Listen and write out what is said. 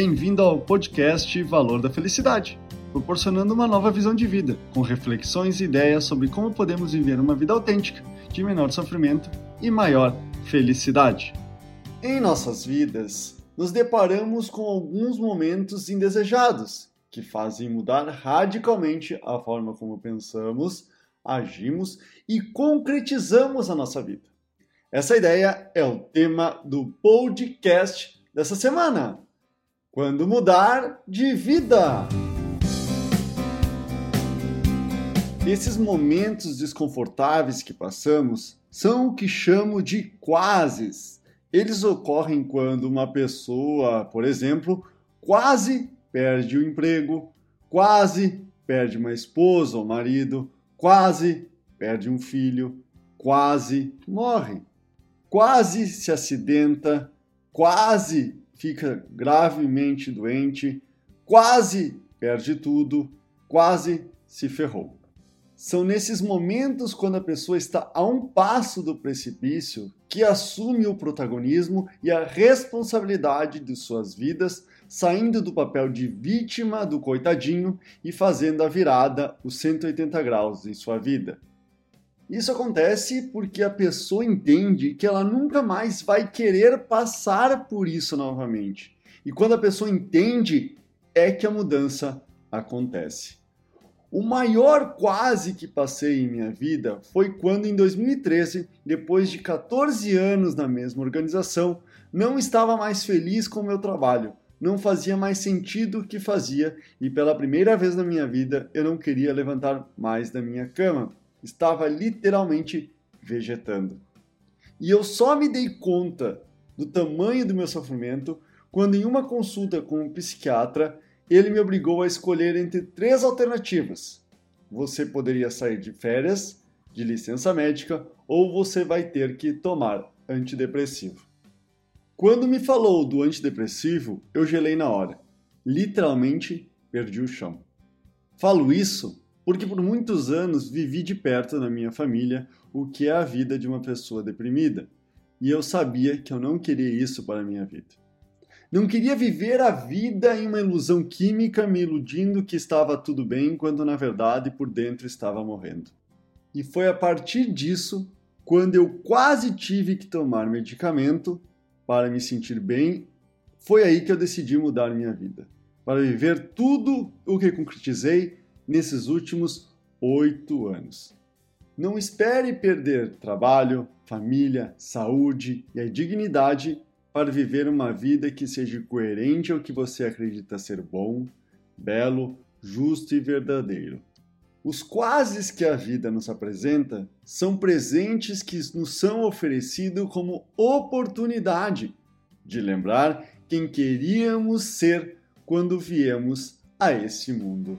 Bem-vindo ao podcast Valor da Felicidade, proporcionando uma nova visão de vida, com reflexões e ideias sobre como podemos viver uma vida autêntica, de menor sofrimento e maior felicidade. Em nossas vidas, nos deparamos com alguns momentos indesejados que fazem mudar radicalmente a forma como pensamos, agimos e concretizamos a nossa vida. Essa ideia é o tema do podcast dessa semana. Quando mudar de vida. Esses momentos desconfortáveis que passamos são o que chamo de quases. Eles ocorrem quando uma pessoa, por exemplo, quase perde o emprego, quase perde uma esposa ou marido, quase perde um filho, quase morre quase se acidenta, quase fica gravemente doente, quase perde tudo, quase se ferrou. São nesses momentos, quando a pessoa está a um passo do precipício, que assume o protagonismo e a responsabilidade de suas vidas, saindo do papel de vítima do coitadinho e fazendo a virada, os 180 graus em sua vida. Isso acontece porque a pessoa entende que ela nunca mais vai querer passar por isso novamente. E quando a pessoa entende, é que a mudança acontece. O maior quase que passei em minha vida foi quando, em 2013, depois de 14 anos na mesma organização, não estava mais feliz com o meu trabalho, não fazia mais sentido o que fazia e, pela primeira vez na minha vida, eu não queria levantar mais da minha cama estava literalmente vegetando. E eu só me dei conta do tamanho do meu sofrimento quando, em uma consulta com um psiquiatra, ele me obrigou a escolher entre três alternativas. Você poderia sair de férias, de licença médica, ou você vai ter que tomar antidepressivo. Quando me falou do antidepressivo, eu gelei na hora. Literalmente perdi o chão. Falo isso porque por muitos anos vivi de perto na minha família o que é a vida de uma pessoa deprimida, e eu sabia que eu não queria isso para a minha vida. Não queria viver a vida em uma ilusão química, me iludindo que estava tudo bem, quando na verdade por dentro estava morrendo. E foi a partir disso, quando eu quase tive que tomar medicamento para me sentir bem, foi aí que eu decidi mudar minha vida, para viver tudo o que concretizei nesses últimos oito anos. Não espere perder trabalho, família, saúde e a dignidade para viver uma vida que seja coerente ao que você acredita ser bom, belo, justo e verdadeiro. Os quases que a vida nos apresenta são presentes que nos são oferecidos como oportunidade de lembrar quem queríamos ser quando viemos a esse mundo.